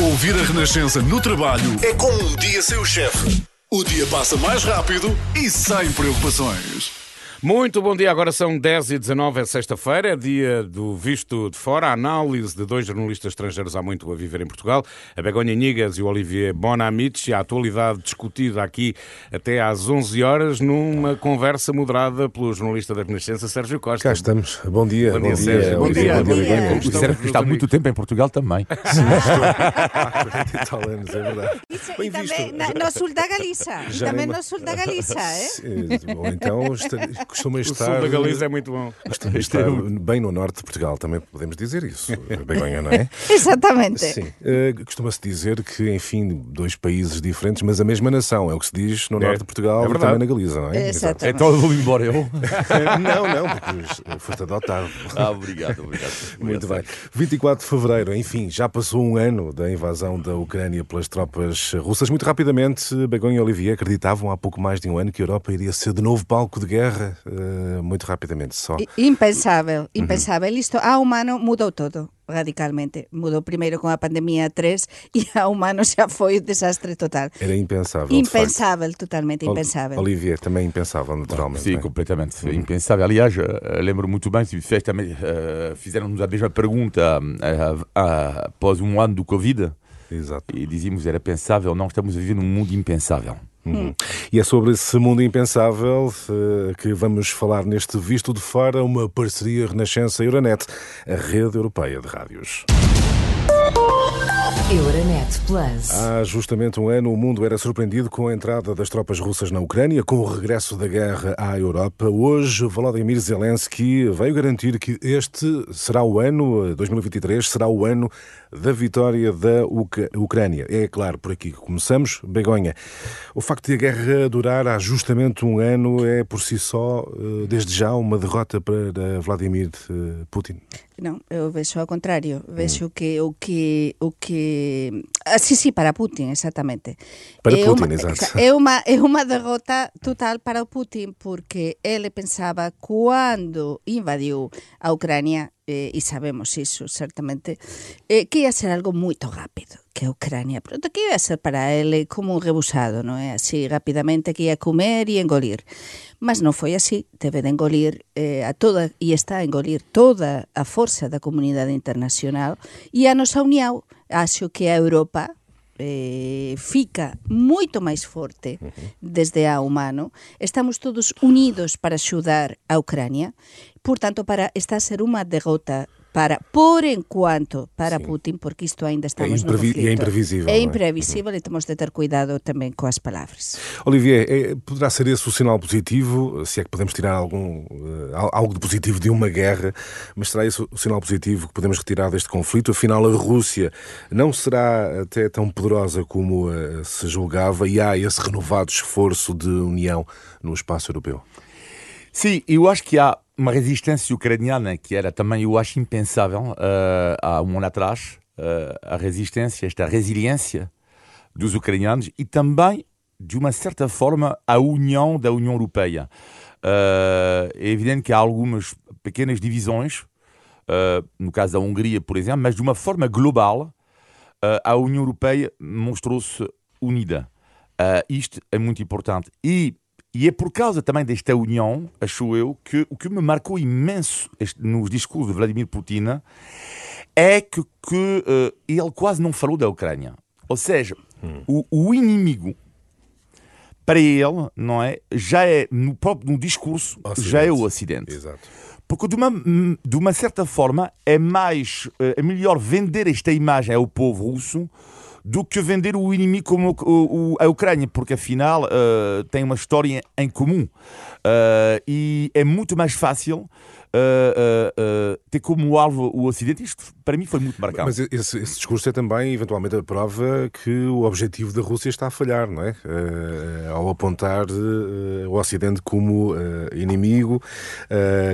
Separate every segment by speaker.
Speaker 1: Ouvir a Renascença no trabalho é como um dia sem o chefe. O dia passa mais rápido e sem preocupações.
Speaker 2: Muito bom dia, agora são 10 e 19 é sexta-feira, é dia do Visto de Fora, a análise de dois jornalistas estrangeiros há muito a viver em Portugal, a Begonha Nigas e o Olivier Bonamici, a atualidade discutida aqui até às 11 horas, numa conversa moderada pelo jornalista da Renascença, Sérgio Costa.
Speaker 3: Cá estamos, bom dia.
Speaker 2: Bom dia, Sérgio.
Speaker 3: Bom dia,
Speaker 2: Bom dia,
Speaker 3: Begonha.
Speaker 2: Como
Speaker 4: O
Speaker 2: estão,
Speaker 4: Sérgio está há muito tempo em Portugal também.
Speaker 3: Sim, estou. 40 e tal anos, é verdade.
Speaker 5: Isso,
Speaker 3: Bem
Speaker 5: e
Speaker 3: visto.
Speaker 5: também na- no sul da Galiza. E também no sul da Galiza?
Speaker 3: Sim, Ou então costuma
Speaker 2: O
Speaker 3: estar.
Speaker 2: sul da Galiza é muito bom.
Speaker 3: Costuma estar bem no norte de Portugal, também podemos dizer isso. Begonha, não é?
Speaker 5: Exatamente.
Speaker 3: Sim. Eh, Costuma-se dizer que, enfim, dois países diferentes, mas a mesma nação. É o que se diz no
Speaker 2: É.
Speaker 3: norte de Portugal
Speaker 2: É
Speaker 3: e também na Galiza, não é?
Speaker 5: Exato.
Speaker 4: Então eu vou embora eu.
Speaker 3: Exato. Não, não, porque foste adotado.
Speaker 4: Ah, obrigado, obrigado.
Speaker 3: Muito bem. 24 de fevereiro, enfim, já passou um ano da invasão da Ucrânia pelas tropas russas. Muito rapidamente, Begonha e Olivier acreditavam há pouco mais de um ano que a Europa iria ser de novo palco de guerra. Eh, muito rapidamente, só.
Speaker 5: I- Impensável, impensável. Isto a humano mudou todo radicalmente. Mudou primeiro com a pandemia 3 e a humano xa foi desastre total.
Speaker 3: Era impensável.
Speaker 5: Impensável, totalmente impensável.
Speaker 3: Olivier, também impensável, naturalmente.
Speaker 4: Sim,
Speaker 3: é?
Speaker 4: completamente. Impensável. Aliás, eh, lembro muito bem, eh, fizeram-nos a mesma pergunta após um ano do Covid
Speaker 3: Exato.
Speaker 4: e dizíamos era pensável. Não, estamos a viver num mundo impensável.
Speaker 3: Uhum. E é sobre esse mundo impensável eh, que vamos falar neste Visto de Fora, uma parceria Renascença-Euronet, a rede europeia de rádios.
Speaker 6: Euronet Plus.
Speaker 3: Há justamente um ano, o mundo era surpreendido com a entrada das tropas russas na Ucrânia, com o regresso da guerra à Europa. Hoje, Volodymyr Zelensky veio garantir que este será o ano, eh, 2023, será o ano da vitória da Uca- Ucrânia. É claro, por aqui que começamos. Begonha, o facto de a guerra durar há justamente um ano é por si só, eh, desde já, uma derrota para Vladimir eh, Putin.
Speaker 5: Non, eu vexo ao contrario, vexo que o que o que ah, sí, sí, para Putin, exactamente.
Speaker 3: Para
Speaker 5: É
Speaker 3: Putin, exato.
Speaker 5: É unha é unha derrota total para o Putin porque ele pensaba cando invadiu a Ucrania eh, e sabemos iso certamente eh, que ia ser algo moito rápido que a Ucrania, pronto, que ia ser para ele como un rebusado, non é? Así rapidamente que ia comer e engolir. Mas non foi así, teve de engolir eh, a toda, e está a engolir toda a forza da comunidade internacional e a nosa união, acho que a Europa eh, fica moito máis forte desde a humano. Estamos todos unidos para axudar a Ucrania. Por tanto, para está a ser unha derrota para, por enquanto, para Putin, porque isto ainda estamos no
Speaker 3: imprevi- e é
Speaker 5: conflito.
Speaker 3: imprevisível,
Speaker 5: É
Speaker 3: não é?
Speaker 5: imprevisível e temos de ter cuidado tamén coas palavras.
Speaker 3: Olivier, eh, poderá ser esse o sinal positivo, se é que podemos tirar algum, eh, al- algo de positivo de uma guerra, mas será esse o sinal positivo que podemos retirar deste conflito? Afinal, a Rússia não será até tão poderosa como eh, se julgava e há esse renovado esforço de união no espaço europeu.
Speaker 4: Sim, eu acho que há uma resistência ucraniana que era também, eu acho, impensável eh, há um ano atrás. eh, a resistência, esta resiliência dos ucranianos e também, de uma certa forma, a união da União Europeia. Eh, é evidente que há algumas pequenas divisões, no caso da Hungria, por exemplo, mas de uma forma global, a União Europeia mostrou-se unida. Isto é muito importante. E, e é por causa também desta união, acho eu, que o que me marcou imenso este- nos discursos de Vladimir Putin é que, que eh, ele quase não falou da Ucrânia. Ou seja, o, o inimigo para ele, não é, já é no próprio no discurso, já é o Ocidente.
Speaker 3: Exato.
Speaker 4: Porque de uma, de uma certa forma é mais eh, é melhor vender esta imagem ao povo russo do que vender o inimigo como o- o- a Ucrânia, porque afinal eh, tem uma história em comum Eh, e é muito mais fácil eh, ter como alvo o Ocidente. Isto para mim foi muito marcado.
Speaker 3: Mas esse, esse discurso é também, eventualmente, a prova que o objetivo da Rússia está a falhar, não é? Ao apontar o Ocidente como inimigo,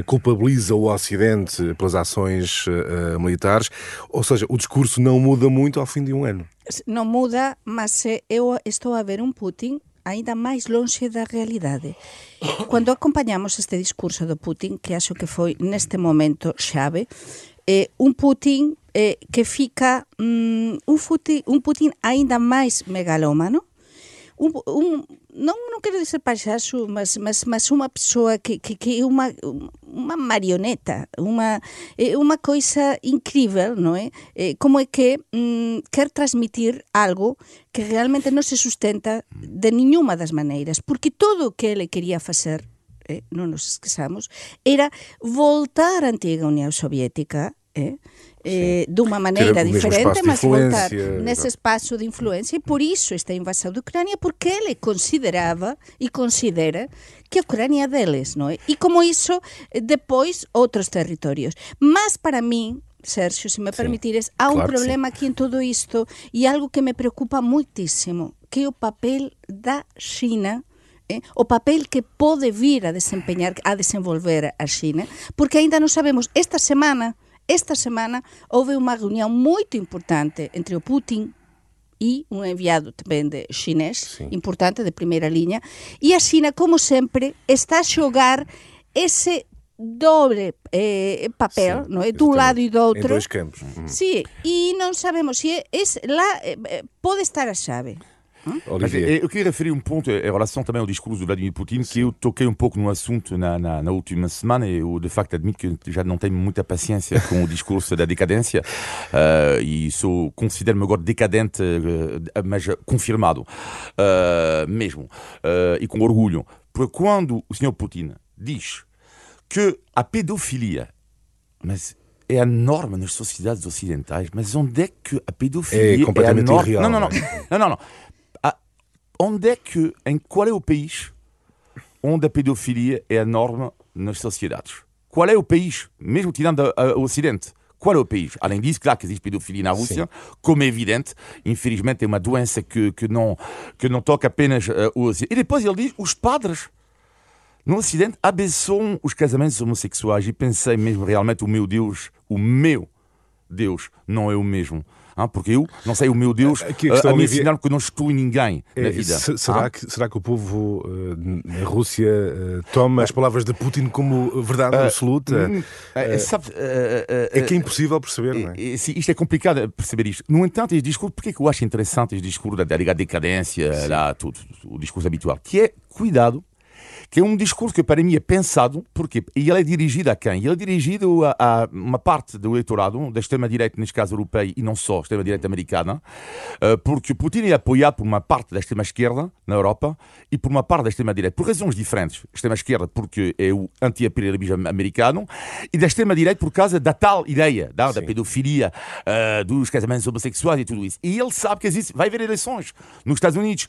Speaker 3: culpabiliza o Ocidente pelas ações militares, ou seja, o discurso não muda muito ao fim de um ano.
Speaker 5: non muda, mas eu estou a ver un Putin aínda máis lonxe da realidade. Cando acompañamos este discurso do Putin, que acho que foi neste momento xave, eh, un Putin eh, que fica mm, un, Putin, un Putin aínda máis megalómano, um, um, não, não quero dizer palhaço, mas, mas, mas uma pessoa que, que, que é uma, uma marioneta, uma, é uma coisa incrível, não é? Como é que hum, quer transmitir algo que realmente não se sustenta de nenhuma das maneiras, porque tudo o que ele queria fazer, eh, não nos esqueçamos, era voltar à antiga União Soviética, eh? Eh, de uma maneira diferente, mas voltar nesse espaço de influência. E por isso esta invasão da Ucrânia, porque ele considerava e considera que a Ucrânia é deles, não é? E como isso, depois, outros territórios. Mas para mim, Sérgio, se me permitires, há claro um problema aqui em tudo isto e algo que me preocupa muitíssimo, que é o papel da China eh? o papel que pode vir a desempenhar, a desenvolver a China, porque ainda não sabemos. Esta semana esta semana houve uma reunião muito importante entre o Putin e um enviado também de chinês, Sim. importante, de primeira linha, e a China, como sempre, está a jogar esse doble eh, papel, Sim, não é? De um lado e do outro. Em
Speaker 3: dois campos.
Speaker 5: Uhum. Sim, e não sabemos se é, é lá eh, pode estar a chave.
Speaker 4: Olivier. eu queria referir um ponto em relação também ao discurso do Vladimir Putin, que eu toquei um pouco no assunto na, na, na, última semana e eu de facto admito que já não tenho muita paciência com o discurso da decadência uh, e sou, considero-me agora decadente, uh, mas confirmado uh, mesmo, e com orgulho. Porque quando o senhor Putin diz que a pedofilia, mas é a norma nas sociedades ocidentais, mas onde é que a pedofilia
Speaker 3: é completamente
Speaker 4: é a norma?
Speaker 3: Irreal,
Speaker 4: não, não, não, não, não, não onde é que, em qual é o país onde a pedofilia é a norma nas sociedades? Qual é o país, mesmo tirando o Ocidente? Qual é o país? Além disso, claro que existe pedofilia na Rússia, Sim. como é evidente. Infelizmente é uma doença que, que, não, que não toca apenas uh, o Ocidente. E depois ele diz, os padres no Ocidente abençoam os casamentos homossexuais. E pensei mesmo, realmente, o meu Deus, o meu Deus, não é o mesmo ah, porque eu não sei o meu Deus Aqui a, a me ensinar que eu não estou em ninguém é, na vida.
Speaker 3: será, ah? que, será que o povo uh, na Rússia uh, toma as palavras de Putin como verdade uh, absoluta? Hum, sabe, é que é impossível perceber, não é?
Speaker 4: Sim, isto é complicado perceber isto. No entanto, este discurso, porque é que eu acho interessante este discurso da, da decadência, lá, tudo, o discurso habitual, que é cuidado que é um discurso que para mim é pensado, porque e ele é dirigido a quem? Ele é dirigido a, a uma parte do eleitorado, da extrema-direita, neste caso europeia, e não só, extrema-direita americana, uh, porque Putin é apoiado por uma parte da extrema-esquerda na Europa e por uma parte da extrema-direita, por razões diferentes. Extrema-esquerda porque é o anti-imperialismo americano e da extrema-direita por causa da tal ideia da, da pedofilia, uh, dos casamentos homossexuais e tudo isso. E ele sabe que existe, vai haver eleições nos Estados Unidos.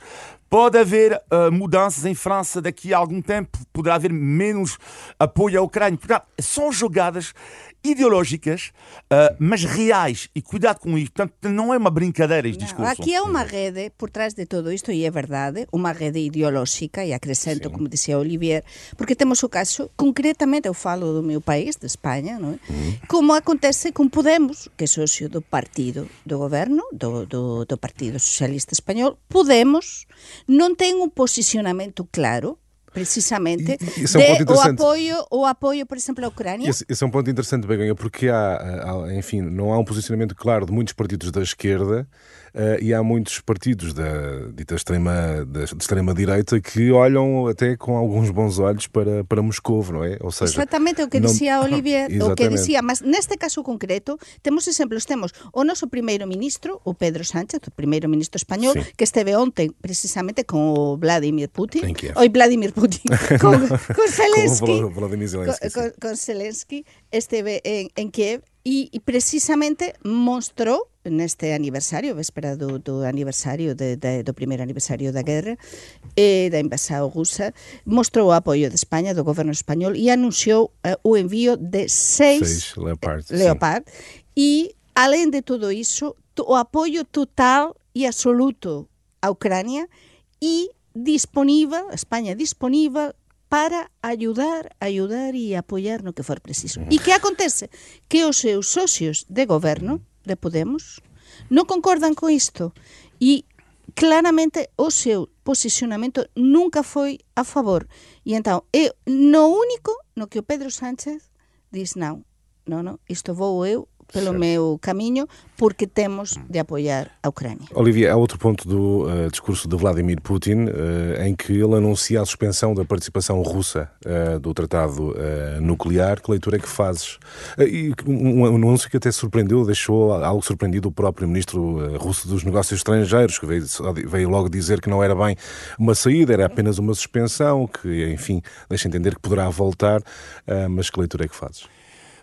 Speaker 4: Pode haver uh, mudanças em França daqui a algum tempo, poderá haver menos apoio à Ucrânia. Portanto, são jogadas ideológicas, uh, mas reais. E cuidado com isto. Portanto, não é uma brincadeira este discurso.
Speaker 5: Aqui há uma rede por trás de tudo isto, e é verdade, uma rede ideológica, e acrescento, Sim. como dizia Olivier, porque temos o caso, concretamente, eu falo do meu país, de Espanha, não é? Uhum. como acontece com Podemos, que é sócio do partido do governo, do, do, do Partido Socialista Espanhol. Podemos não tem um posicionamento claro precisamente Isso é um de, o apoio, o apoio, por exemplo, à Ucrânia.
Speaker 3: Esse, esse é um ponto interessante, Begonha, porque há, há, enfim, não há um posicionamento claro de muitos partidos da esquerda e há muitos partidos da dita extrema, da, de extrema direita que olham até com alguns bons olhos para, para Moscou, não é?
Speaker 5: Ou seja, Exatamente o que não... dizia Olivier, o que dizia, mas neste caso concreto temos exemplos, temos o nosso primeiro-ministro, o Pedro Sánchez, o primeiro-ministro espanhol, Sim. que esteve ontem precisamente com o Vladimir Putin, oi Vladimir Putin, con, con Zelensky,
Speaker 3: com, Zelensky,
Speaker 5: con, con Zelensky, esteve en, en Kiev e, e precisamente mostrou neste aniversario, véspera do, do aniversario de, de, do primeiro aniversario da guerra e da invasão rusa, mostrou o apoio de España, do goberno español e anunciou uh, o envío de seis,
Speaker 3: seis Leopard,
Speaker 5: Leopard e, além de tudo isso, o apoio total e absoluto à Ucrânia e disponível, España disponível para ayudar, ayudar e apoiar no que for preciso. E que acontece? Que os seus socios de goberno de Podemos non concordan con isto e claramente o seu posicionamento nunca foi a favor. E entón, é no único no que o Pedro Sánchez diz non, non, non, isto vou eu pelo certo. meu caminho, porque temos de apoiar a Ucrânia.
Speaker 3: Olivia, há outro ponto do uh, discurso de Vladimir Putin uh, em que ele anuncia a suspensão da participação russa uh, do tratado nuclear. Que leitura é que fazes? e um, um, anúncio que até surpreendeu, deixou algo surpreendido o próprio ministro russo dos negócios estrangeiros, que veio, veio logo dizer que não era bem uma saída, era apenas uma suspensão, que, enfim, deixa entender que poderá voltar. mas que leitura é que fazes?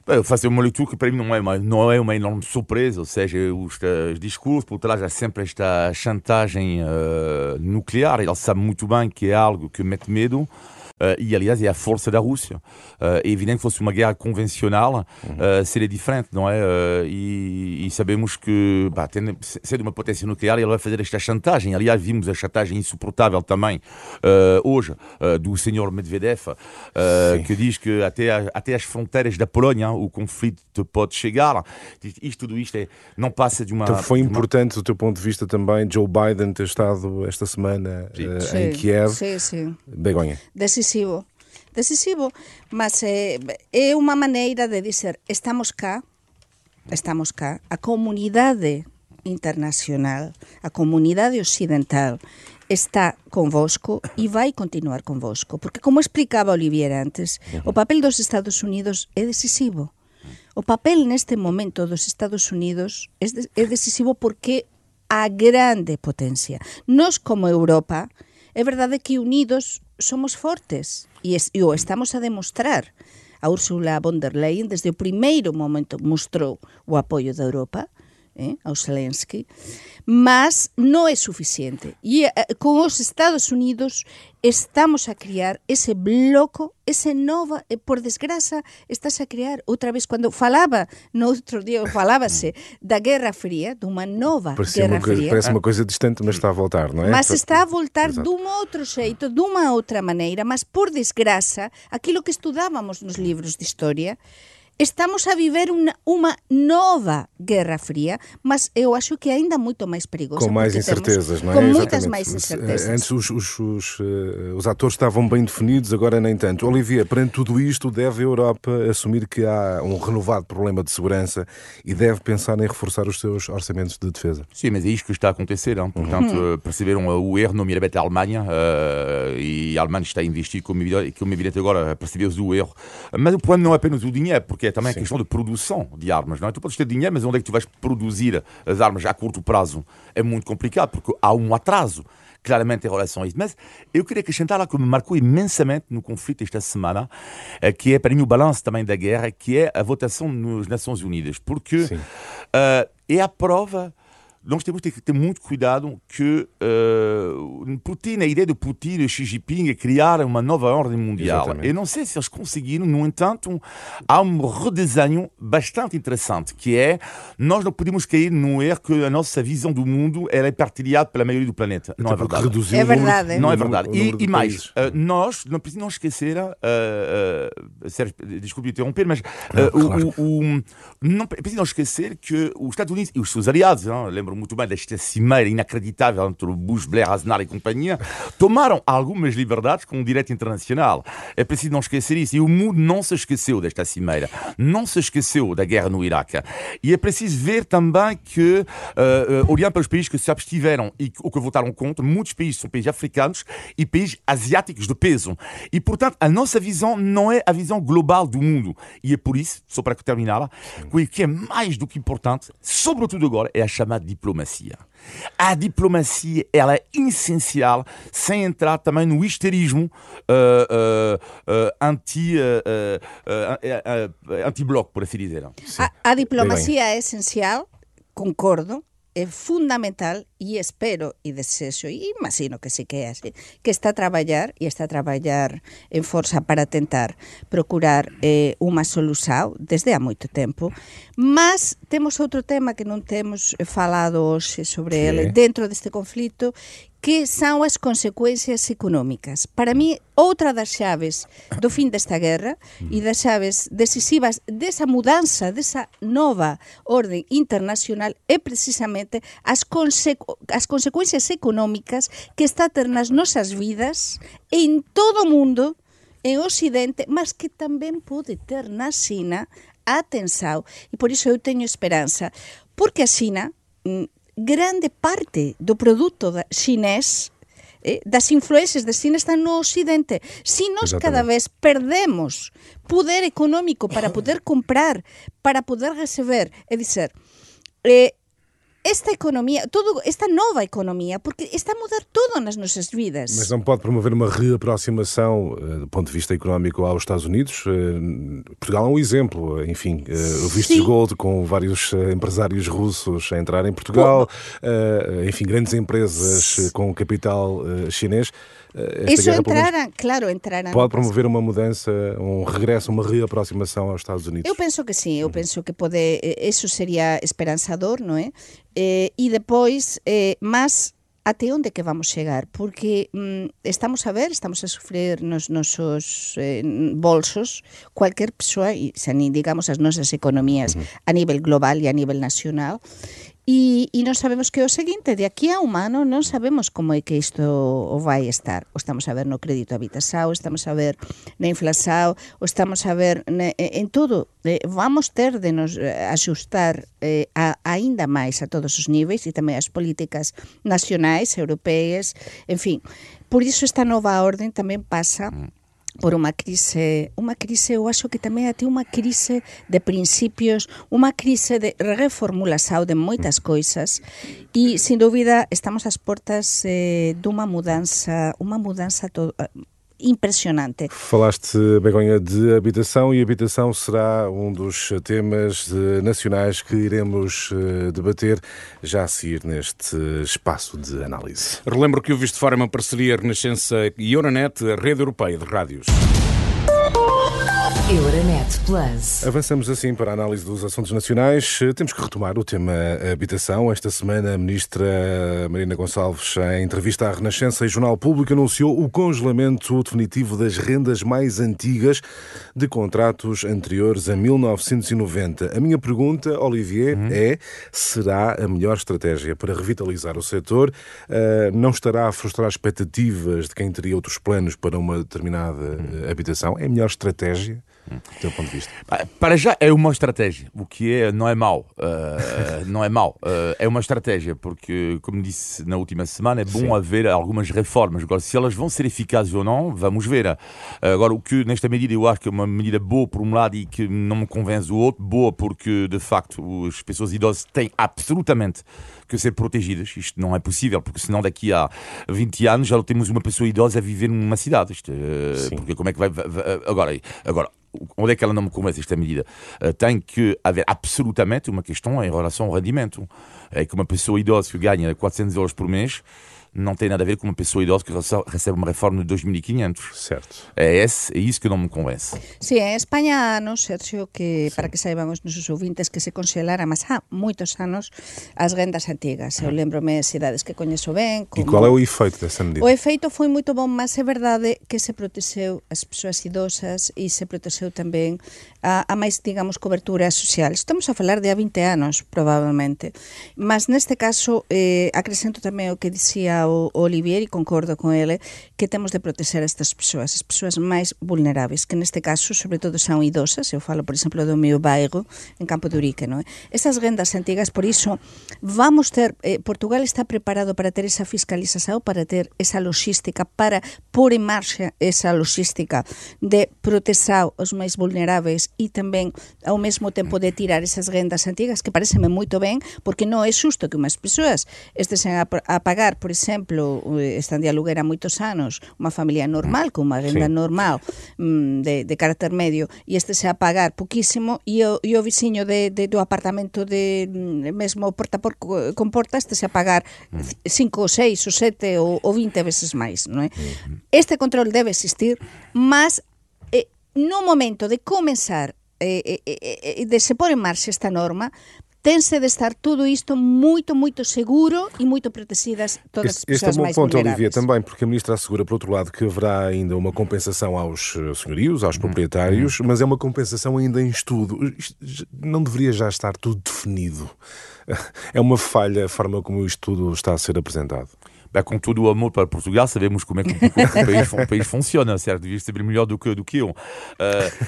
Speaker 4: Eu faço uma leitura que para mim não é uma, não é uma enorme surpresa, ou seja, os, os discursos por trás há sempre esta chantagem uh, nuclear. Ele sabe muito bem que é algo que mete medo. Uh, e, aliás, é a força da Rússia. Uh, é evidente que fosse uma guerra convencional, uh, seria diferente, não é? E, e, sabemos que, bah, tendo, sendo uma potência nuclear, ele vai fazer esta chantagem. Aliás, vimos a chantagem insuportável também hoje do senhor Medvedev, que diz que até, a, até as fronteiras da Polónia o conflito pode chegar. Isto, tudo isto é, não passa de uma.
Speaker 3: Então foi
Speaker 4: uma...
Speaker 3: importante, do teu ponto de vista, também Joe Biden ter estado esta semana em Kiev.
Speaker 5: Sim, sim.
Speaker 3: Begonha
Speaker 5: decisivo. decisivo. Decisivo, mas é, é unha maneira de dizer estamos cá, estamos cá, a comunidade internacional, a comunidade occidental está convosco e vai continuar convosco. Porque, como explicaba Olivier antes, o papel dos Estados Unidos é decisivo. O papel neste momento dos Estados Unidos é decisivo porque a grande potencia. Nós, como Europa, é verdade que unidos somos fortes e, es, e o estamos a demostrar. A Úrsula von der Leyen desde o primeiro momento mostrou o apoio da Europa eh, ao Zelensky, mas não é suficiente. E eh, com os Estados Unidos estamos a criar ese bloco, ese nova, e por desgraça estás a criar outra vez, quando falaba no outro dia, falábase da Guerra Fria, de uma nova Guerra
Speaker 3: uma coisa,
Speaker 5: Fria.
Speaker 3: Parece uma coisa distante, mas está a voltar, não é?
Speaker 5: Mas está a voltar Exato. de um outro jeito, de uma outra maneira, mas por desgraça, aquilo que estudávamos nos livros de história, Estamos a viver uma, uma nova Guerra Fria, mas eu acho que ainda muito mais perigosa.
Speaker 3: Com mais incertezas,
Speaker 5: temos,
Speaker 3: não
Speaker 5: é? Com muitas mais incertezas.
Speaker 3: Antes os, os, os, uh, os, atores estavam bem definidos, agora nem tanto. Olivia, perante tudo isto, deve a Europa assumir que há um renovado problema de segurança e deve pensar em reforçar os seus orçamentos de defesa?
Speaker 4: Sim, mas é isto que está a acontecer. Hein? Portanto, uhum. perceberam o erro, nomeadamente a Alemanha, uh, e a Alemanha está a investir, como evidente, como evidente agora percebeu-se o erro. Mas o problema não é apenas o dinheiro, porque é também a questão de produção de armas, não é? Tu podes ter dinheiro, mas onde é que tu vais produzir as armas a curto prazo? É muito complicado, porque há um atraso claramente em relação a isso. Mas eu queria acrescentar algo que me marcou imensamente no conflito esta semana, eh, que é para mim o balanço também da guerra, que é a votação nas Nações Unidas, porque uh, é a prova nós temos que ter muito cuidado que uh, Putin, a ideia de Putin e Xi Jinping é criar uma nova ordem mundial. Exatamente. Eu não sei se eles conseguiram, no entanto, há um redesenho bastante interessante, que é nós não podemos cair no erro que a nossa visão do mundo é partilhada pela maioria do planeta. Não é verdade.
Speaker 5: É verdade.
Speaker 4: Não é verdade. E, e mais, uh, nós não precisamos esquecer, uh, uh, Sérgio, desculpe interromper, mas uh, claro. o, o, não precisamos esquecer que os Estados Unidos e os seus aliados, não, lembro lembro muito bem desta cimeira inacreditável entre o Bush, Blair, Aznar e companhia, tomaram algumas liberdades com o direito internacional. É preciso não esquecer isso. E o mundo não se esqueceu desta cimeira. Não se esqueceu da guerra no Iraque. E é preciso ver também que, uh, uh, olhando para os países que se abstiveram e ou que votaram contra, muitos países são países africanos e países asiáticos de peso. E, portanto, a nossa visão não é a visão global do mundo. E é por isso, só para terminar, que o que é mais do que importante, sobretudo agora, é a chamada diplomacia. A diplomacia ela é essencial, sem entrar também no histerismo uh, uh, uh, anti, anti-bloco, por assim dizer.
Speaker 5: A, a diplomacia é essencial, concordo, é fundamental e espero e desejo e imagino que sí que é así que está a traballar e está a traballar en forza para tentar procurar eh, unha solución desde há moito tempo mas temos outro tema que non temos falado hoxe sobre sí. ele dentro deste conflito que são as consecuencias económicas. Para mí, outra das chaves do fin desta guerra e das chaves decisivas desa mudanza, desa nova orden internacional é precisamente as, consecu as consecuencias económicas que está a ter nas nosas vidas en todo o mundo, en Occidente, mas que tamén pode ter na China atenção, e por isso eu tenho esperança, porque a China, hum, grande parte do produto xinés eh, das influencias de China están no Occidente. Si nos cada vez perdemos poder económico para poder comprar, para poder receber, é dizer, eh, esta economia, todo, esta nova economia, porque está a mudar tudo nas nossas vidas.
Speaker 3: Mas não pode promover uma reaproximação uh, do ponto de vista económico aos Estados Unidos? Uh, Portugal é um exemplo, enfim, uh, o visto gold com vários empresários russos a entrar em Portugal, enfim, grandes empresas com capital chinês.
Speaker 5: Esta Isso entrará, claro, entrará.
Speaker 3: Pode promover uma mudança, um regresso, uma reaproximação aos Estados Unidos?
Speaker 5: Eu penso que sim, eu penso que pode, isso seria esperançador, não é? Eh, e depois, eh, mas até onde que vamos chegar? Porque mm, estamos a ver, estamos a sofrer nos nosos eh, bolsos cualquier persoa, e se digamos as nosas economías uh -huh. a nivel global e a nivel nacional, E, e non sabemos que o seguinte, de aquí a un ano non sabemos como é que isto o vai estar. O estamos a ver no crédito habitasao, estamos a ver na inflasao, o estamos a ver ne, en todo. Eh, vamos ter de nos eh, axustar eh, a, aínda máis a todos os níveis e tamén as políticas nacionais, europeas, en fin. Por iso esta nova orden tamén pasa mm por unha crise, unha crise, eu acho que tamén até unha crise de principios, unha crise de reformulasao de moitas coisas e, sin dúbida, estamos ás portas eh, dunha mudanza, unha mudanza to, eh, impressionante.
Speaker 3: Falaste, Begonha, de habitação e habitação será um dos temas nacionais que iremos eh, debater já a seguir neste espaço de análise.
Speaker 2: Relembro que o Visto Fora é uma parceria Renascença e Euronet, a rede europeia de rádios.
Speaker 3: Euronet Plus. Avançamos assim para a análise dos assuntos nacionais. Temos que retomar o tema habitação. Esta semana, a ministra Marina Gonçalves, em entrevista à Renascença e Jornal Público, anunciou o congelamento definitivo das rendas mais antigas de contratos anteriores a 1990. A minha pergunta, Olivier, uhum. é: será a melhor estratégia para revitalizar o setor? Uh, não estará a frustrar expectativas de quem teria outros planos para uma determinada uhum. habitação? É a melhor estratégia? Do teu ponto de vista?
Speaker 4: Para já é uma estratégia, o que é, não é mau. Uh, não é mau. Uh, é uma estratégia, porque, como disse na última semana, é bom Sim. haver algumas reformas. Agora, se elas vão ser eficazes ou não, vamos ver. Uh, agora, o que nesta medida eu acho que é uma medida boa por um lado e que não me convence do outro, boa porque, de facto, as pessoas idosas têm absolutamente que ser protegidas. Isto não é possível, porque senão daqui a 20 anos já temos uma pessoa idosa a viver numa cidade. Isto, porque como é que vai, vai agora, agora onde é que ela não me esta medida? Uh, tem que haver absolutamente uma questão em relação ao rendimento. É que uma pessoa idosa que ganha 400 euros por mês não tem nada a ver com uma pessoa idosa que recebe uma reforma de 2.500.
Speaker 3: Certo.
Speaker 4: É, esse, é isso que não me convence.
Speaker 5: Sim, em Espanha há anos, Sergio, que Sim. para que saibam os nossos ouvintes que se congelaram, mas há muitos anos, as rendas antigas. Eu lembro-me de cidades que conheço bem.
Speaker 3: Como... E qual é o efeito dessa medida?
Speaker 5: O efeito foi muito bom, mas é verdade que se protegeu as pessoas idosas e se protegeu também a, a máis, digamos, coberturas sociais. Estamos a falar de há 20 anos, probablemente. Mas neste caso, eh, acrescento tamén o que dicía o, Olivier e concordo con ele que temos de proteger estas persoas, as persoas máis vulneráveis, que neste caso, sobre todo, son idosas. Eu falo, por exemplo, do meu bairro en Campo de Urique, non é? Estas rendas antigas, por iso, vamos ter, eh, Portugal está preparado para ter esa fiscalización, para ter esa logística, para pôr en marcha esa logística de proteger os máis vulneráveis e tamén, ao mesmo tempo, de tirar esas rendas antigas, que pareceme moito ben, porque non é xusto que unhas persoas estesen a, a pagar, por exemplo, exemplo, eh, de aluguer a moitos anos, unha familia normal, con unha renda sí. normal, mm, de, de carácter medio, e este se a pagar poquísimo, e o, e o vixiño de, de, do apartamento de mm, mesmo porta por, con porta, este se a pagar mm. 5 ou 6 ou 7 ou, ou 20 veces máis, non é? Este control debe existir, mas eh, no momento de comenzar eh, eh, eh, eh de se pôr en marcha esta norma, tense de estar tudo isto moito, moito seguro e muito protegidas todas as pessoas
Speaker 3: mais vulneráveis. Este é um bom ponto,
Speaker 5: Olivia,
Speaker 3: também, porque a Ministra assegura, por outro lado, que haverá ainda uma compensação aos eh, senhorios, aos uhum. proprietários, uhum. mas é uma compensação ainda em estudo. Não deveria já estar tudo definido? É uma falha a forma como o estudo está a ser apresentado?
Speaker 4: Bah, com todo o amor para Portugal, sabemos como é que o, país, o país, funciona, certo? Devias saber melhor do que, do que eu. Uh,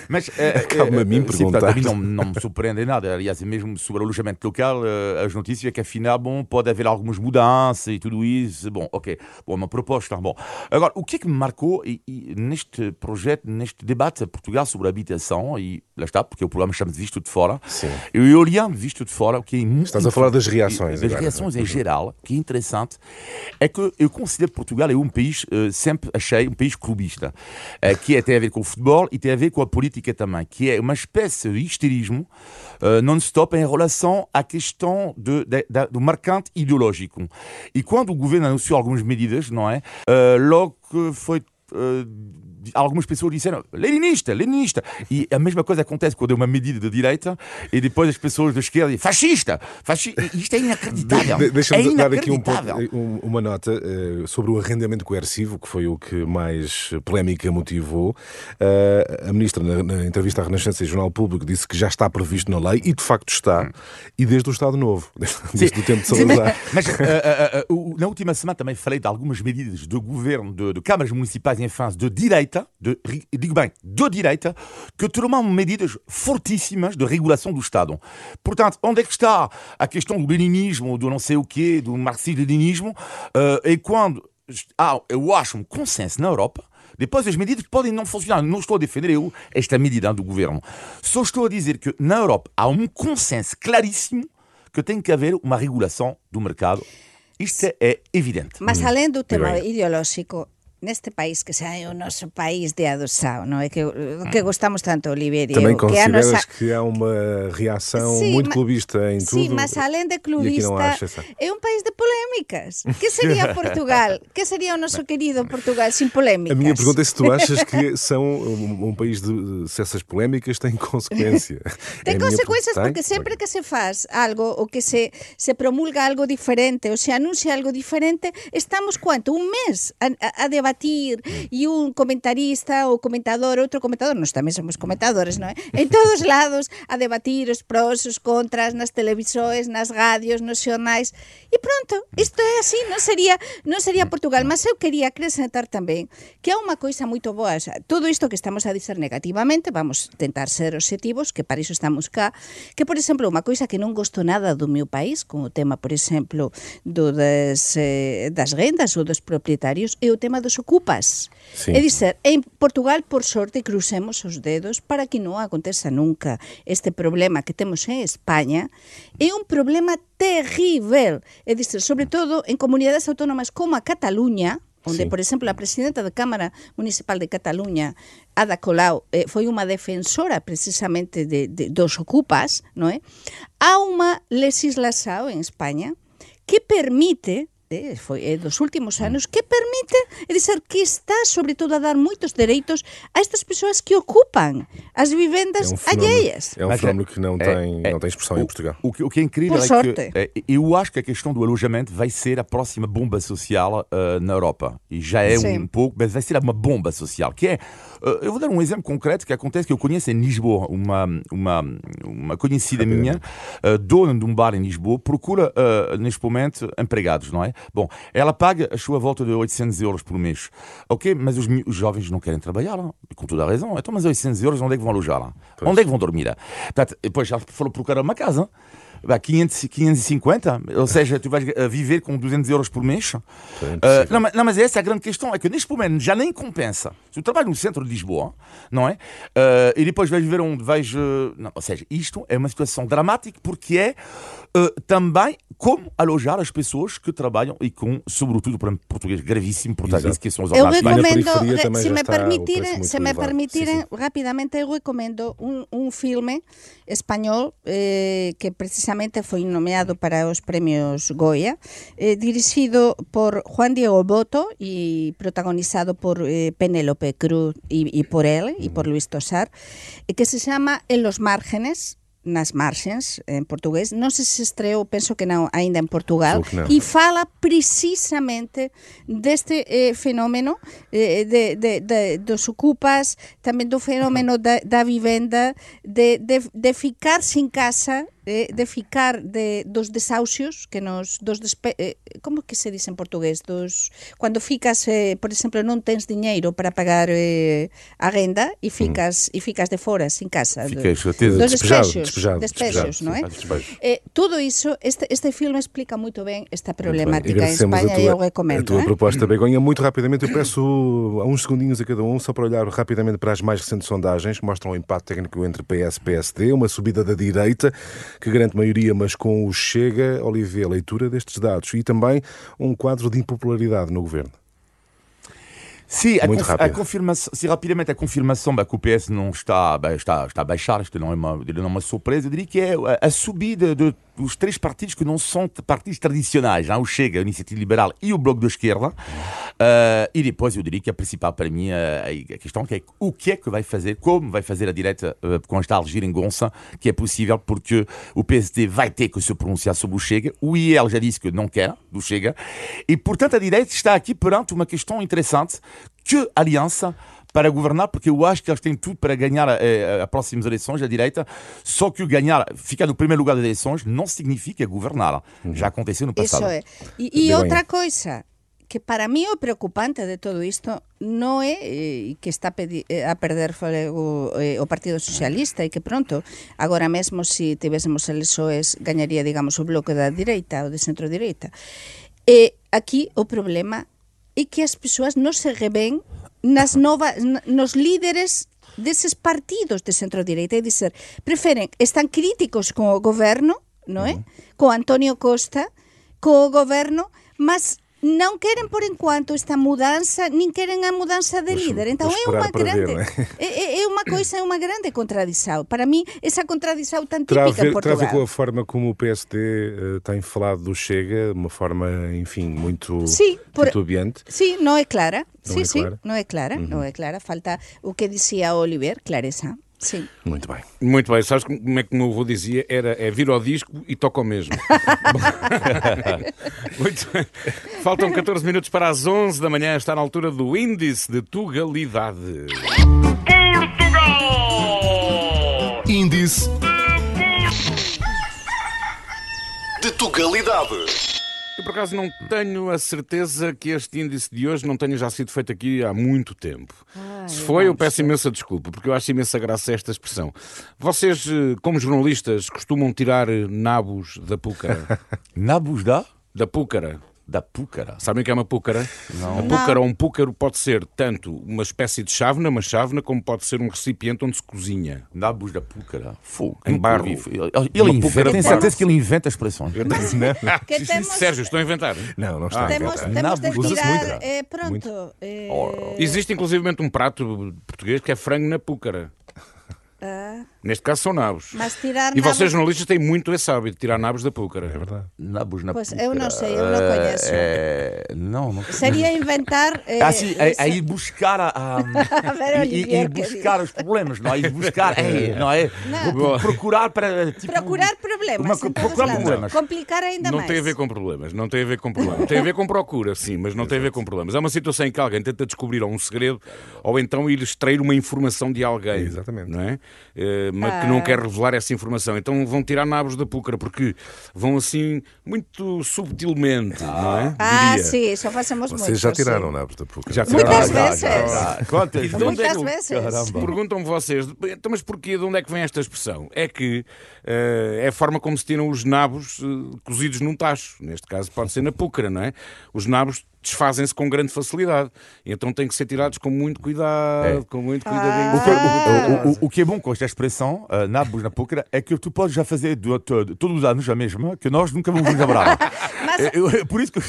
Speaker 3: mas, uh, Calma, a mim perguntar.
Speaker 4: a mim não, não me surpreende nada. Aliás, mesmo sobre o alojamento local, uh, as notícias é que afinal, bom, pode haver algumas mudanças e tudo isso. Bom, ok. Bom, uma proposta. Bom, agora, o que é que me marcou e, e, neste projeto, neste debate a Portugal sobre a habitação, e lá está, porque o programa chama-se Visto de Fora, Sim. eu olhando Visto de Fora, o que é muito.
Speaker 3: Estás a falar das reações.
Speaker 4: Das agora, reações em geral, que é interessante, é que eu considero que Portugal é um país, uh, sempre achei, um país clubista, uh, que é, tem a ver com o futebol e tem a ver com a política também, que é uma espécie de histerismo uh, non-stop em relação à questão de, de, de, do marcante ideológico. E quando o governo anunciou algumas medidas, não é? logo foi algumas pessoas disseram leninista, leninista. E a mesma coisa acontece quando é uma medida de direita e depois as pessoas da esquerda dizem fascista. fascista. Isto é inacreditável. De,
Speaker 3: Deixa-me
Speaker 4: é
Speaker 3: dar aqui um pouco, uma nota uh, sobre o arrendamento coercivo, que foi o que mais polémica motivou. Uh, a ministra, na, na, entrevista à Renascença e Jornal Público, disse que já está previsto na lei e de facto está, e desde o Estado Novo, desde, o tempo de Salazar.
Speaker 4: Mas uh, na última semana também falei de algumas medidas do governo, de, de câmaras municipais em France de direita direita, de, digo bem, de direita, que tomam medidas fortíssimas de regulação do Estado. Portanto, onde é que está a questão do leninismo, do não sei o quê, do marxismo-leninismo, uh, e quando há, eu acho, um consenso na Europa, depois as medidas podem não funcionar. Não estou a defender eu esta medida do governo. Só estou a dizer que na Europa há um consenso claríssimo que tem que haver uma regulação do mercado. Isto é evidente.
Speaker 5: Mas além do tema ideológico, neste país que xa é o noso país de adoção, non é que que gostamos tanto Oliveira
Speaker 3: Também que a nosa... que há uma reação sí, muito clubista em tudo.
Speaker 5: Sí, mas além de clubista, é un país de polémicas. Que sería Portugal? que sería o noso querido Portugal sin polémicas?
Speaker 3: A minha pergunta é se tu achas que são um, um país de se essas polémicas têm consequência.
Speaker 5: Tem é consequências porque sempre que se faz algo ou que se, se promulga algo diferente ou se anuncia algo diferente, estamos quanto? Un mes a, a, a debatir debatir e un comentarista ou comentador, outro comentador, nós tamén somos comentadores, non é? En todos lados a debatir os pros, os contras nas televisores, nas radios, nos xornais. E pronto, isto é así, non sería non sería Portugal, mas eu quería acrescentar tamén que é unha coisa moito boa, xa, todo isto que estamos a dizer negativamente, vamos tentar ser objetivos, que para iso estamos cá, que por exemplo, unha coisa que non gosto nada do meu país, con o tema, por exemplo, do das, eh, das rendas ou dos propietarios, é o tema dos ocupas. Sí. É dizer, en Portugal, por sorte, crucemos os dedos para que non aconteza nunca. Este problema que temos en España é un problema terrível. É dizer, sobre todo en comunidades autónomas como a Cataluña, onde, sí. por exemplo, a presidenta da Cámara Municipal de Cataluña, Ada Colau, eh, foi unha defensora precisamente de, de, dos ocupas, non é? Há unha legislación en España que permite eh, foi é dos últimos anos que permite, é dizer, que está sobre todo a dar moitos dereitos a estas persoas que ocupan as vivendas é um alheias.
Speaker 3: É um fenómeno que não tem, é, não tem expressão
Speaker 4: o,
Speaker 3: em Portugal.
Speaker 4: O, o, que é incrível Por é sorte. que é, eu acho que a questão do alojamento vai ser a próxima bomba social uh, na Europa. E já é Sim. um pouco, mas vai ser uma bomba social, que é Uh, eu vou dar um exemplo concreto que acontece que eu conheço em Lisboa. Uma, uma, uma conhecida minha, uh, dona de um bar em Lisboa, procura uh, neste momento empregados, não é? Bom, ela paga a sua volta de 800 euros por mês. Ok, mas os, os jovens não querem trabalhar, não? com toda a razão. Então, mas 800 euros, onde é que vão alojar? Pois. Onde é que vão dormir? Portanto, depois ela falou procurar uma casa. 500, 550, ou seja, tu vais eh, viver com 200 euros por mês. Uh, não, mas, não, mas essa é a grande questão, é que neste momento já nem compensa. Se tu trabalhas no centro de Lisboa, não é? Uh, e depois vais viver onde vais... Uh, não, ou seja, isto é uma situação dramática porque é também como alojar as pessoas que trabalham e com, sobretudo, para português gravíssimo, português, que são os
Speaker 5: Eu recomendo, se me permitirem, se me permitirem, sim, sim. rapidamente, eu recomendo um, um filme espanhol eh, que precisamente foi nomeado para os premios Goya, eh, dirigido por Juan Diego Boto e protagonizado por eh, Penélope Cruz e, por él, e por Luis Tosar, eh, que se chama En los márgenes, nas marxens, en portugués. Non se se estreou, penso que non, aínda en Portugal, e fala precisamente deste eh, fenómeno eh, de, de, de, dos ocupas, tamén do fenómeno da, da vivenda, de, de, de ficar sin casa de ficar de, dos desahucios que nos dos despe, eh, como que se dice en portugués dos cando ficas eh, por exemplo non tens diñeiro para pagar eh, a renda e ficas mm. e ficas de fora sin casa
Speaker 4: Ficas,
Speaker 5: do, dos despexos despejado, despexos, non é? Eh, todo iso este, este filme explica moito ben esta problemática en España e eu recomendo.
Speaker 3: A tua eh? proposta, Begonha, muito rapidamente, eu peço a uns segundinhos a cada um só para olhar rapidamente para as mais recentes sondagens que mostram o impacto técnico entre PS e PSD, uma subida da direita que garante maioria, mas com o Chega, Olivier, leitura destes dados e também um quadro de impopularidade no governo.
Speaker 4: Sim, a, conf a, confirmação, se rapidamente a confirmação que o PS não está, está, está a baixar, isto não é uma, não é uma surpresa, eu diria que é a subida de, dos três partidos que não são partidos tradicionais, não? o Chega, a Iniciativa Liberal e o Bloco da Esquerda. Uh, e depois eu diria que a principal para mim a, a questão é o que é que vai fazer, como vai fazer a direita uh, com esta geringonça, que é possível porque o PSD vai ter que se pronunciar sobre o Chega, o IEL já disse que não quer do Chega, e portanto a direita está aqui perante uma questão interessante que aliança para governar, porque eu acho que eles têm tudo para ganhar eh, as próximas eleições, a direita. Só que o ganhar, ficar no primeiro lugar das eleições, não significa governar. Uhum. Já aconteceu no passado.
Speaker 5: Isso é. E, e outra coisa, que para mí o preocupante de todo isto non é eh, que está eh, a perder o, eh, o Partido Socialista e que pronto, agora mesmo se tivésemos eleições gañaría, digamos, o bloque da direita ou de centro-direita. E aquí o problema é que as persoas non se revén nas novas nos líderes deses partidos de centro-direita e dizer, preferen, están críticos con o goberno, non é? Uh -huh. Co Antonio Costa, co goberno, mas non queren por enquanto esta mudanza, nin queren a mudanza de líder. Então é unha grande ver, é? é, é unha coisa, é unha grande contradição. Para mim, essa contradição tan típica
Speaker 3: ver,
Speaker 5: em Portugal.
Speaker 3: Terá a ver com a forma como o PSD uh, tem falado do Chega, uma forma, enfim, muito
Speaker 5: sí, por,
Speaker 3: titubeante.
Speaker 5: Sim, não é clara. Não sim, é sim, clara? não é clara, uhum. não é clara. Falta o que dizia Oliver, clareza. Sim.
Speaker 3: Muito bem.
Speaker 2: Muito bem. Sabes como é que o meu avô dizia? Era é vir ao disco e toca o mesmo. Muito bem. Faltam 14 minutos para as 11 da manhã. Está na altura do índice de tugalidade.
Speaker 1: Portugal! Índice de tugalidade.
Speaker 2: Eu, por acaso, não tenho a certeza que este índice de hoje não tenha já sido feito aqui há muito tempo. Ai, Se foi, eu peço imensa desculpa, porque eu acho imensa graça esta expressão. Vocês, eh, como jornalistas, costumam tirar nabos da púcara?
Speaker 4: nabos da?
Speaker 2: Da púcara
Speaker 4: da púcara.
Speaker 2: Sabem o que é uma púcara? Não. A púcara ou um púcaro pode ser tanto uma espécie de chávena, uma chávena, como pode ser um recipiente onde se cozinha.
Speaker 4: Nabos da púcara.
Speaker 2: Fogo. Em barro. Ele,
Speaker 4: ele inventa, tenho certeza que ele inventa expressões.
Speaker 2: temos... Sérgio, estou a inventar.
Speaker 3: Não, não está ah, a
Speaker 5: inventar. Temos, temos de tirar, é, pronto. É...
Speaker 2: Existe inclusive um prato português que é frango na púcara. Ah. Neste caso são nabos.
Speaker 5: Mas tirar
Speaker 2: e vocês nabos... jornalistas têm muito esse hábito de tirar nabos da púcara.
Speaker 3: É verdade.
Speaker 4: Nabos na
Speaker 5: pois,
Speaker 4: púcara.
Speaker 5: Eu não sei, eu não conheço.
Speaker 4: É... Não, não
Speaker 5: Seria inventar.
Speaker 4: É, assim, é, é ir buscar a, a, a ir, ir buscar os problemas, não é? Ir buscar, é, não é? Não. Procurar para.
Speaker 5: Tipo, procurar problemas. Uma,
Speaker 4: procurar problemas.
Speaker 5: Complicar ainda
Speaker 2: não
Speaker 5: mais.
Speaker 2: Não tem a ver com problemas, não tem a ver com problemas. tem a ver com procura, sim, mas não tem a ver com problemas. É uma situação em que alguém tenta descobrir um segredo ou então ir extrair uma informação de alguém.
Speaker 3: Exatamente.
Speaker 2: Não é? Uh, mas ah. que não quer revelar essa informação. Então vão tirar nabos da púcara, porque vão assim muito subtilmente, ah. não é?
Speaker 5: Ah, Diria. sim, só fazemos
Speaker 3: Vocês
Speaker 5: muito,
Speaker 3: já tiraram sim. nabos da púcara?
Speaker 5: Já tiraram. Muitas vezes.
Speaker 2: Muitas vezes. Perguntam-me vocês, então, mas porquê, de onde é que vem esta expressão? É que uh, é a forma como se tiram os nabos uh, cozidos num tacho. Neste caso pode ser na púcara, não é? Os nabos desfazem-se com grande facilidade. Então têm que ser tirados com muito cuidado, é. com muito cuidadinho.
Speaker 4: Ah. O, o, o, o, que é bom com esta expressão, uh, na na púcara, é que tu podes já fazer do, todo, todos os anos a mesma, que nós nunca vamos lembrar.
Speaker 5: mas, é, por isso que...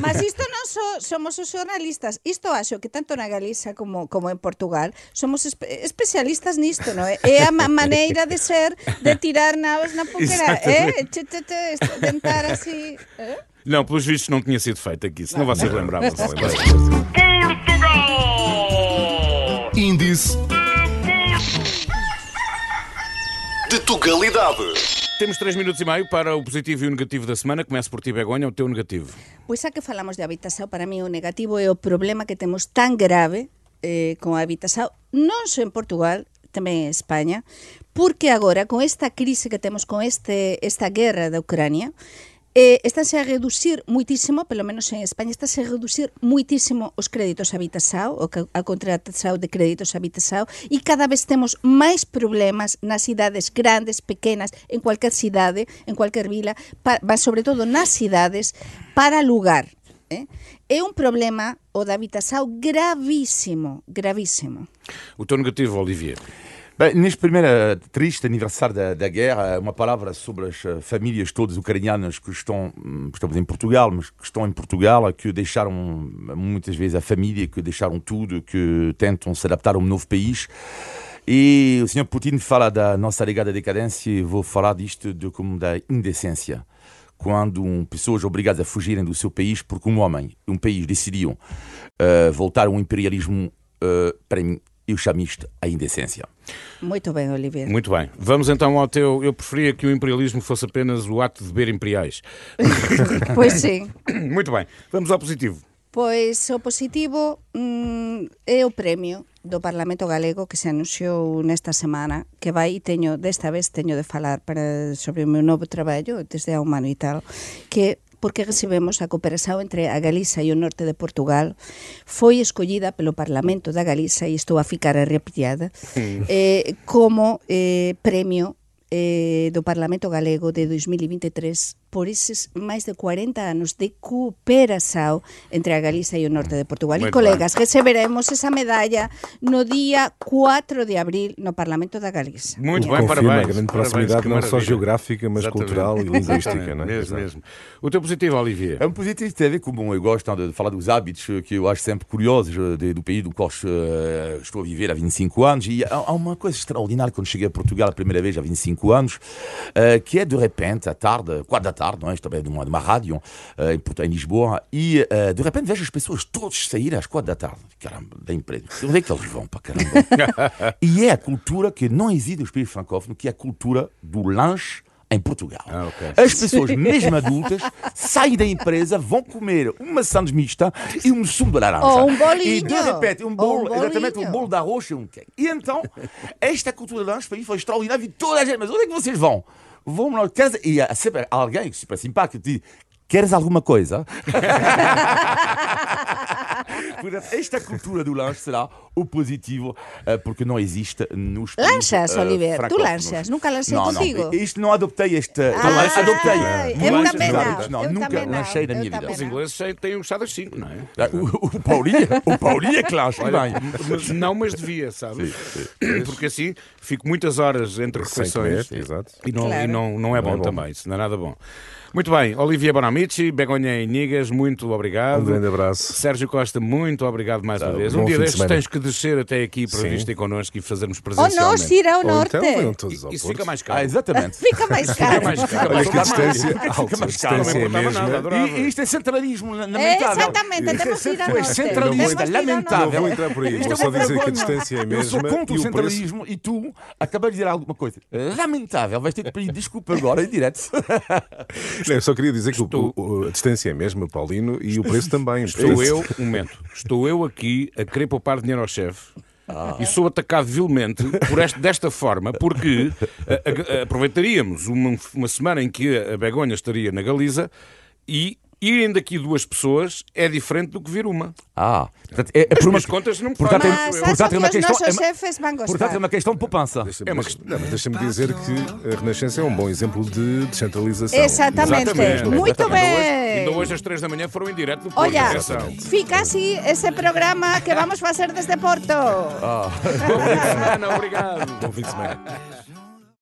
Speaker 5: mas isto não so, somos os jornalistas. Isto acho que tanto na Galicia como, como en Portugal somos espe especialistas nisto, não é? É a maneira de ser, de tirar nabos na púcara. É, tentar así... Eh?
Speaker 2: Não, pelos vistos não tinha sido feito aqui, senão vocês lembravam-se. Portugal!
Speaker 1: Índice de Tugalidade.
Speaker 2: Temos 3 minutos e meio para o positivo e o negativo da semana. Começo por ti, Begonha, o teu negativo.
Speaker 5: Pois xa que falamos de habitação, para mí o negativo é o problema que temos tan grave eh, con a habitação, non só en Portugal, tamén en España, porque agora, con esta crise que temos, con este, esta guerra da Ucrania, eh, estáse a reducir muitísimo, pelo menos en España, estáse a reducir muitísimo os créditos habitação, o a contratação de créditos habitação, e cada vez temos máis problemas nas cidades grandes, pequenas, en cualquier cidade, en cualquier vila, pa, sobre todo nas cidades, para alugar. Eh? É un problema, o da habitação, gravíssimo, gravíssimo.
Speaker 2: O teu negativo, Olivier?
Speaker 4: Neste primeiro eh, triste aniversário da, da, guerra, uma palavra sobre as eh, famílias todas ucranianas que estão, hum, estamos em Portugal, mas que estão em Portugal, que deixaram muitas vezes a família, que deixaram tudo, que tentam se adaptar a um novo país. E o Sr. Putin fala da nossa ligada decadência e vou falar disto de, como da indecência. Quando um, pessoas obrigadas a fugirem do seu país porque um homem, um país decidiam uh, voltar a um imperialismo, uh, para mim, eu chamo isto a indecência.
Speaker 5: Muito bem, Oliveira.
Speaker 2: Muito bem. Vamos então ao teu. Eu preferia que o imperialismo fosse apenas o ato de beber imperiais.
Speaker 5: pois sim.
Speaker 2: Muito bem. Vamos ao positivo.
Speaker 5: Pois o positivo mm, é o premio do Parlamento Galego que se anunciou nesta semana que vai e teño, desta vez teño de falar para, sobre o meu novo traballo desde a Humano e tal que porque recibemos a cooperación entre a Galiza e o norte de Portugal. Foi escollida pelo Parlamento da Galiza e estou a ficar arrepiada mm. eh, como eh, premio eh, do Parlamento Galego de 2023 por eses máis de 40 anos de cooperación entre a Galiza e o norte de Portugal. Muy e colegas, que se veremos esa medalla no día 4 de abril no Parlamento da Galiza.
Speaker 3: Muito bem, parabéns. grande proximidade não só geográfica, mas Exatamente. cultural e linguística. Não é?
Speaker 2: mesmo, mesmo. O teu positivo, Olivier?
Speaker 4: É um positivo que tem a ver com, bom, eu gosto de falar dos hábitos que eu acho sempre curiosos de, do país do qual uh, estou a viver há 25 anos e há, há, uma coisa extraordinária quando cheguei a Portugal a primeira vez há 25 anos, uh, que é de repente, à tarde, 4 da tarde, tarde, não é? Também de uma, de uma rádio uh, em Lisboa, e uh, de repente vejo as pessoas todas sair às quatro da tarde. Caramba, da empresa. Onde é que eles vão para caramba? e é a cultura que não existe nos países francófonos, que é a cultura do lanche em Portugal. Ah, okay. As pessoas, mesmo adultas, saem da empresa, vão comer uma sandes mista e um sumo de laranja.
Speaker 5: Ou um bolinho.
Speaker 4: E de repente, um bolo, um exatamente, um bolo de arroz e um queijo. E então, esta cultura de lanche para mim foi extraordinária e toda a gente, mas onde é que vocês vão? Vamos lá. Queres... E há sempre alguém super simpático que diz: Queres alguma coisa? Portanto, esta cultura do lanche será o positivo, eh, porque não existe nos
Speaker 5: Lanchas, uh, Oliver, tu lanchas, nunca lancei
Speaker 4: não,
Speaker 5: contigo.
Speaker 4: Não, isto não adoptei este.
Speaker 5: Ah,
Speaker 4: adoptei.
Speaker 5: Eu também não.
Speaker 4: não
Speaker 5: eu
Speaker 4: nunca lanchei na minha vida.
Speaker 2: Os ingleses têm um chá das 5, não é?
Speaker 4: Ah, o, o Paulinho, o Paulinho é que lancha bem.
Speaker 2: Mas, não, mas devia, sabes? Sim, sim. Porque assim fico muitas horas entre refeições e, não, claro. e não, não é bom, não é bom. também, isso não é nada bom. Muito bem, Olivia Bonamici, Begonha Inigas, muito obrigado.
Speaker 3: Um grande abraço.
Speaker 2: Sérgio Costa, muito obrigado mais tá, uma vez. Um dia destes tens que descer até aqui para vir ter connosco e fazermos presencialmente.
Speaker 5: Ou nós ir ao norte.
Speaker 3: Então,
Speaker 2: Isso fica mais caro.
Speaker 4: Ah, exatamente.
Speaker 5: fica mais caro.
Speaker 2: Fica mais caro. Olha
Speaker 3: que a distância, fica mais caro.
Speaker 2: Não me nada,
Speaker 4: e, isto é centralismo lamentável.
Speaker 5: É, exatamente, temos que ir ao norte.
Speaker 4: centralismo lamentável.
Speaker 3: Não vou entrar por aí, vou só dizer que a distância é a mesma.
Speaker 4: Eu sou contra o centralismo e tu acabas de dizer alguma coisa lamentável. Vais ter que pedir desculpa agora em direto.
Speaker 3: Eu só queria dizer que Estou... O, a distância é a mesma, Paulino, e o preço também.
Speaker 2: Estou eu, um momento, estou eu aqui a querer poupar dinheiro ao chefe. Ah. E sou atacado vilmente por este, desta forma, porque a, a, aproveitaríamos uma, uma semana em que a Begonha estaria na Galiza e irem daqui duas pessoas é diferente do que vir uma.
Speaker 4: Ah, portanto, é, é por
Speaker 2: umas contas não
Speaker 4: portanto,
Speaker 5: é, portanto, é uma questão, é,
Speaker 4: portanto, é uma questão de poupança.
Speaker 3: Deixa-me é uma... deixa, dizer que a Renascença é um bom exemplo de descentralização.
Speaker 5: Exatamente. Exatamente. Muito bem.
Speaker 2: Ainda hoje, às três da manhã foram em direto do Porto.
Speaker 5: Olha, fica assim esse programa que vamos fazer desde Porto.
Speaker 2: Ah. Bom fim de semana, obrigado.
Speaker 3: Bom fim de semana.